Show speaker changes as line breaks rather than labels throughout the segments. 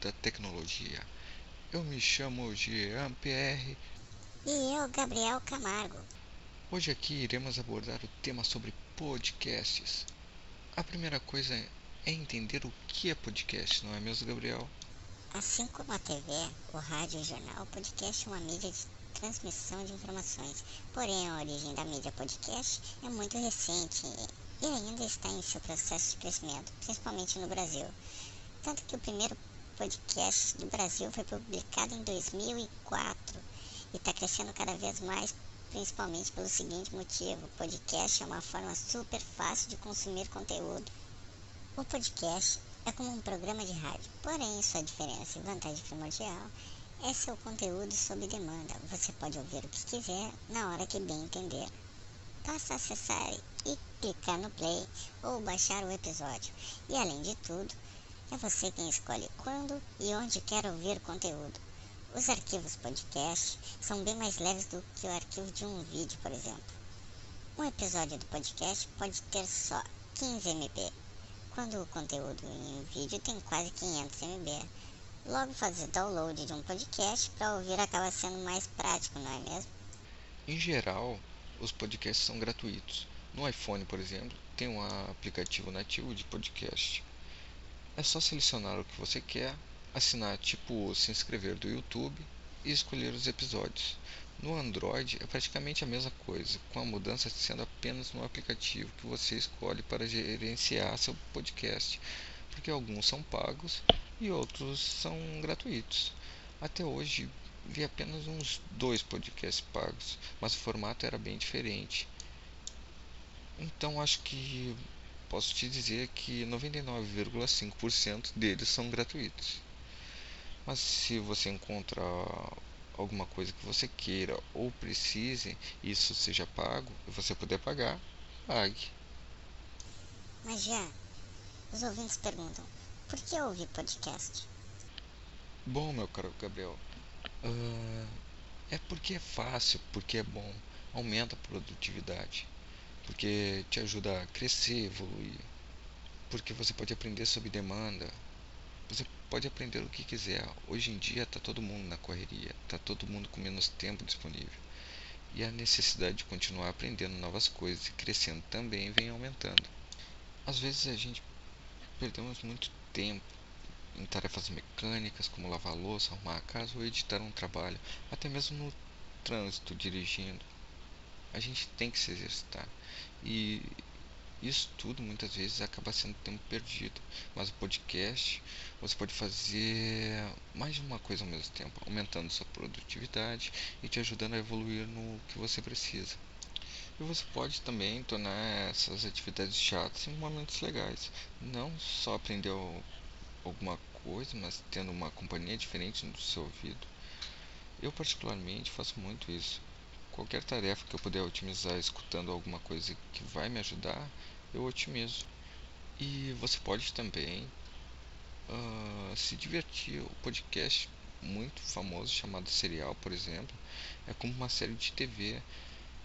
da tecnologia. Eu me chamo Jean Pierre.
E eu, Gabriel Camargo.
Hoje aqui iremos abordar o tema sobre podcasts. A primeira coisa é entender o que é podcast, não é mesmo, Gabriel?
Assim como a TV, o rádio e o jornal, o podcast é uma mídia de transmissão de informações. Porém, a origem da mídia podcast é muito recente e ainda está em seu processo de crescimento, principalmente no Brasil. Tanto que o primeiro podcast do Brasil foi publicado em 2004 e está crescendo cada vez mais, principalmente pelo seguinte motivo: o podcast é uma forma super fácil de consumir conteúdo. O podcast é como um programa de rádio, porém sua diferença e vantagem primordial é seu conteúdo sob demanda. Você pode ouvir o que quiser na hora que bem entender. Basta acessar e clicar no play ou baixar o episódio. E além de tudo, é você quem escolhe quando e onde quer ouvir conteúdo. Os arquivos podcast são bem mais leves do que o arquivo de um vídeo, por exemplo. Um episódio do podcast pode ter só 15 MB, quando o conteúdo em um vídeo tem quase 500 MB. Logo, fazer download de um podcast para ouvir acaba sendo mais prático, não é mesmo?
Em geral, os podcasts são gratuitos. No iPhone, por exemplo, tem um aplicativo nativo de podcast. É só selecionar o que você quer, assinar tipo se inscrever do YouTube e escolher os episódios. No Android é praticamente a mesma coisa, com a mudança sendo apenas no aplicativo que você escolhe para gerenciar seu podcast, porque alguns são pagos e outros são gratuitos. Até hoje vi apenas uns dois podcasts pagos, mas o formato era bem diferente. Então acho que posso te dizer que 99,5% deles são gratuitos. Mas se você encontra alguma coisa que você queira ou precise, isso seja pago e você puder pagar, pague.
Mas já, os ouvintes perguntam, por que ouvir podcast?
Bom, meu caro Gabriel, uh, é porque é fácil, porque é bom, aumenta a produtividade, porque te ajuda a crescer, evoluir, porque você pode aprender sob demanda, você pode aprender o que quiser. Hoje em dia está todo mundo na correria, está todo mundo com menos tempo disponível. E a necessidade de continuar aprendendo novas coisas e crescendo também vem aumentando. Às vezes a gente perdemos muito tempo em tarefas mecânicas como lavar louça, arrumar a casa ou editar um trabalho, até mesmo no trânsito dirigindo. A gente tem que se exercitar. E isso tudo muitas vezes acaba sendo tempo perdido, mas o podcast você pode fazer mais de uma coisa ao mesmo tempo, aumentando sua produtividade e te ajudando a evoluir no que você precisa. E você pode também tornar essas atividades chatas em momentos legais. Não só aprender alguma coisa, mas tendo uma companhia diferente no seu ouvido. Eu particularmente faço muito isso. Qualquer tarefa que eu puder otimizar escutando alguma coisa que vai me ajudar, eu otimizo. E você pode também uh, se divertir. O podcast muito famoso chamado Serial, por exemplo, é como uma série de TV,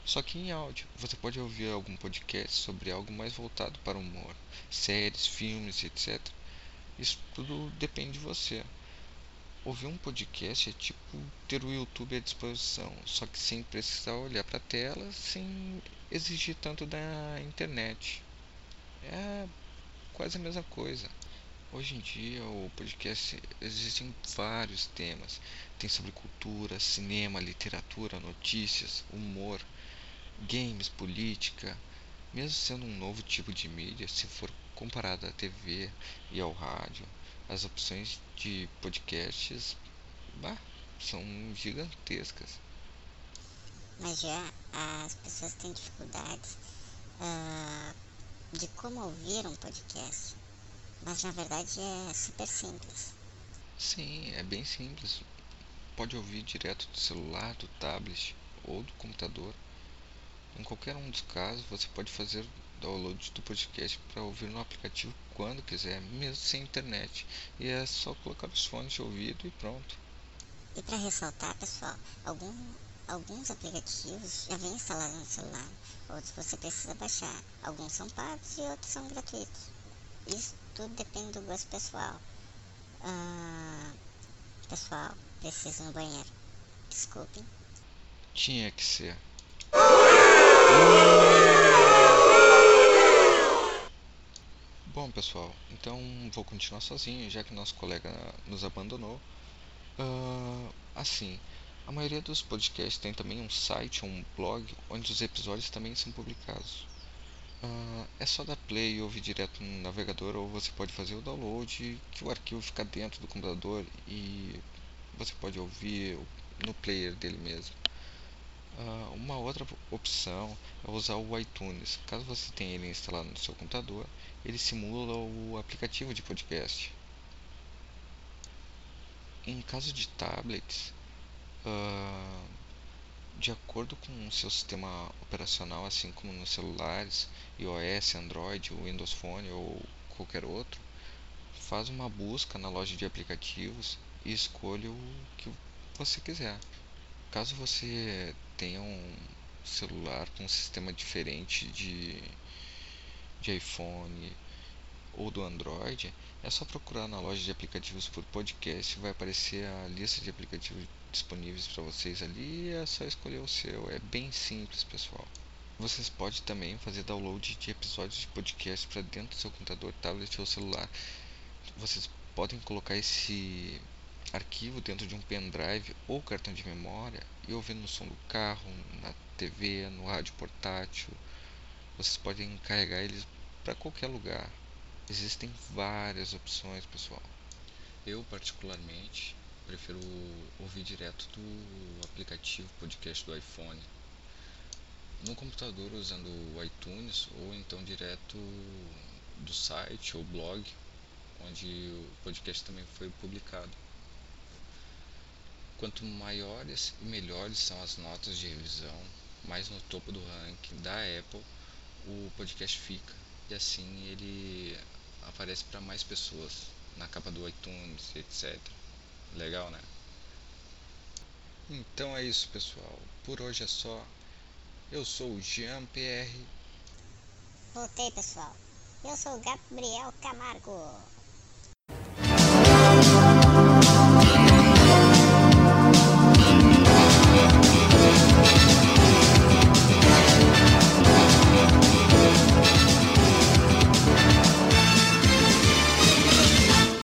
só que em áudio. Você pode ouvir algum podcast sobre algo mais voltado para o humor, séries, filmes, etc. Isso tudo depende de você. Ouvir um podcast é tipo ter o YouTube à disposição, só que sem precisar olhar para a tela, sem exigir tanto da internet. É quase a mesma coisa. Hoje em dia, o podcast existem vários temas. Tem sobre cultura, cinema, literatura, notícias, humor, games, política. Mesmo sendo um novo tipo de mídia, se for comparado à TV e ao rádio, as opções de podcasts bah, são gigantescas.
Mas já as pessoas têm dificuldades uh, de como ouvir um podcast. Mas na verdade é super simples.
Sim, é bem simples. Pode ouvir direto do celular, do tablet ou do computador. Em qualquer um dos casos, você pode fazer download do podcast para ouvir no aplicativo quando quiser, mesmo sem internet. E é só colocar os fones de ouvido e pronto.
E para ressaltar, pessoal, algum, alguns aplicativos já vêm instalados no celular, outros você precisa baixar. Alguns são pagos e outros são gratuitos. Isso tudo depende do gosto pessoal. Ah, pessoal, preciso no banheiro. Desculpem.
Tinha que ser. Bom, pessoal, então vou continuar sozinho, já que nosso colega nos abandonou. Uh, assim, a maioria dos podcasts tem também um site ou um blog onde os episódios também são publicados. Uh, é só dar play e ouvir direto no navegador ou você pode fazer o download que o arquivo fica dentro do computador e você pode ouvir no player dele mesmo. Uh, uma outra opção é usar o iTunes. Caso você tenha ele instalado no seu computador, ele simula o aplicativo de podcast. Em caso de tablets, uh, de acordo com o seu sistema operacional, assim como nos celulares, iOS, Android, Windows Phone ou qualquer outro, faz uma busca na loja de aplicativos e escolha o que você quiser. Caso você tenha um celular com um sistema diferente de, de iPhone ou do Android, é só procurar na loja de aplicativos por podcast, vai aparecer a lista de aplicativos disponíveis para vocês ali, é só escolher o seu. É bem simples, pessoal. Vocês podem também fazer download de episódios de podcast para dentro do seu computador, tablet ou celular. Vocês podem colocar esse arquivo dentro de um pendrive ou cartão de memória e ouvir no som do carro, na TV, no rádio portátil. Vocês podem carregar eles para qualquer lugar. Existem várias opções, pessoal. Eu particularmente prefiro ouvir direto do aplicativo podcast do iPhone. No computador usando o iTunes ou então direto do site ou blog onde o podcast também foi publicado. Quanto maiores e melhores são as notas de revisão, mais no topo do ranking da Apple o podcast fica. E assim ele aparece para mais pessoas na capa do iTunes, etc. Legal, né? Então é isso, pessoal. Por hoje é só. Eu sou o Jean PR.
Voltei, pessoal. Eu sou o Gabriel Camargo.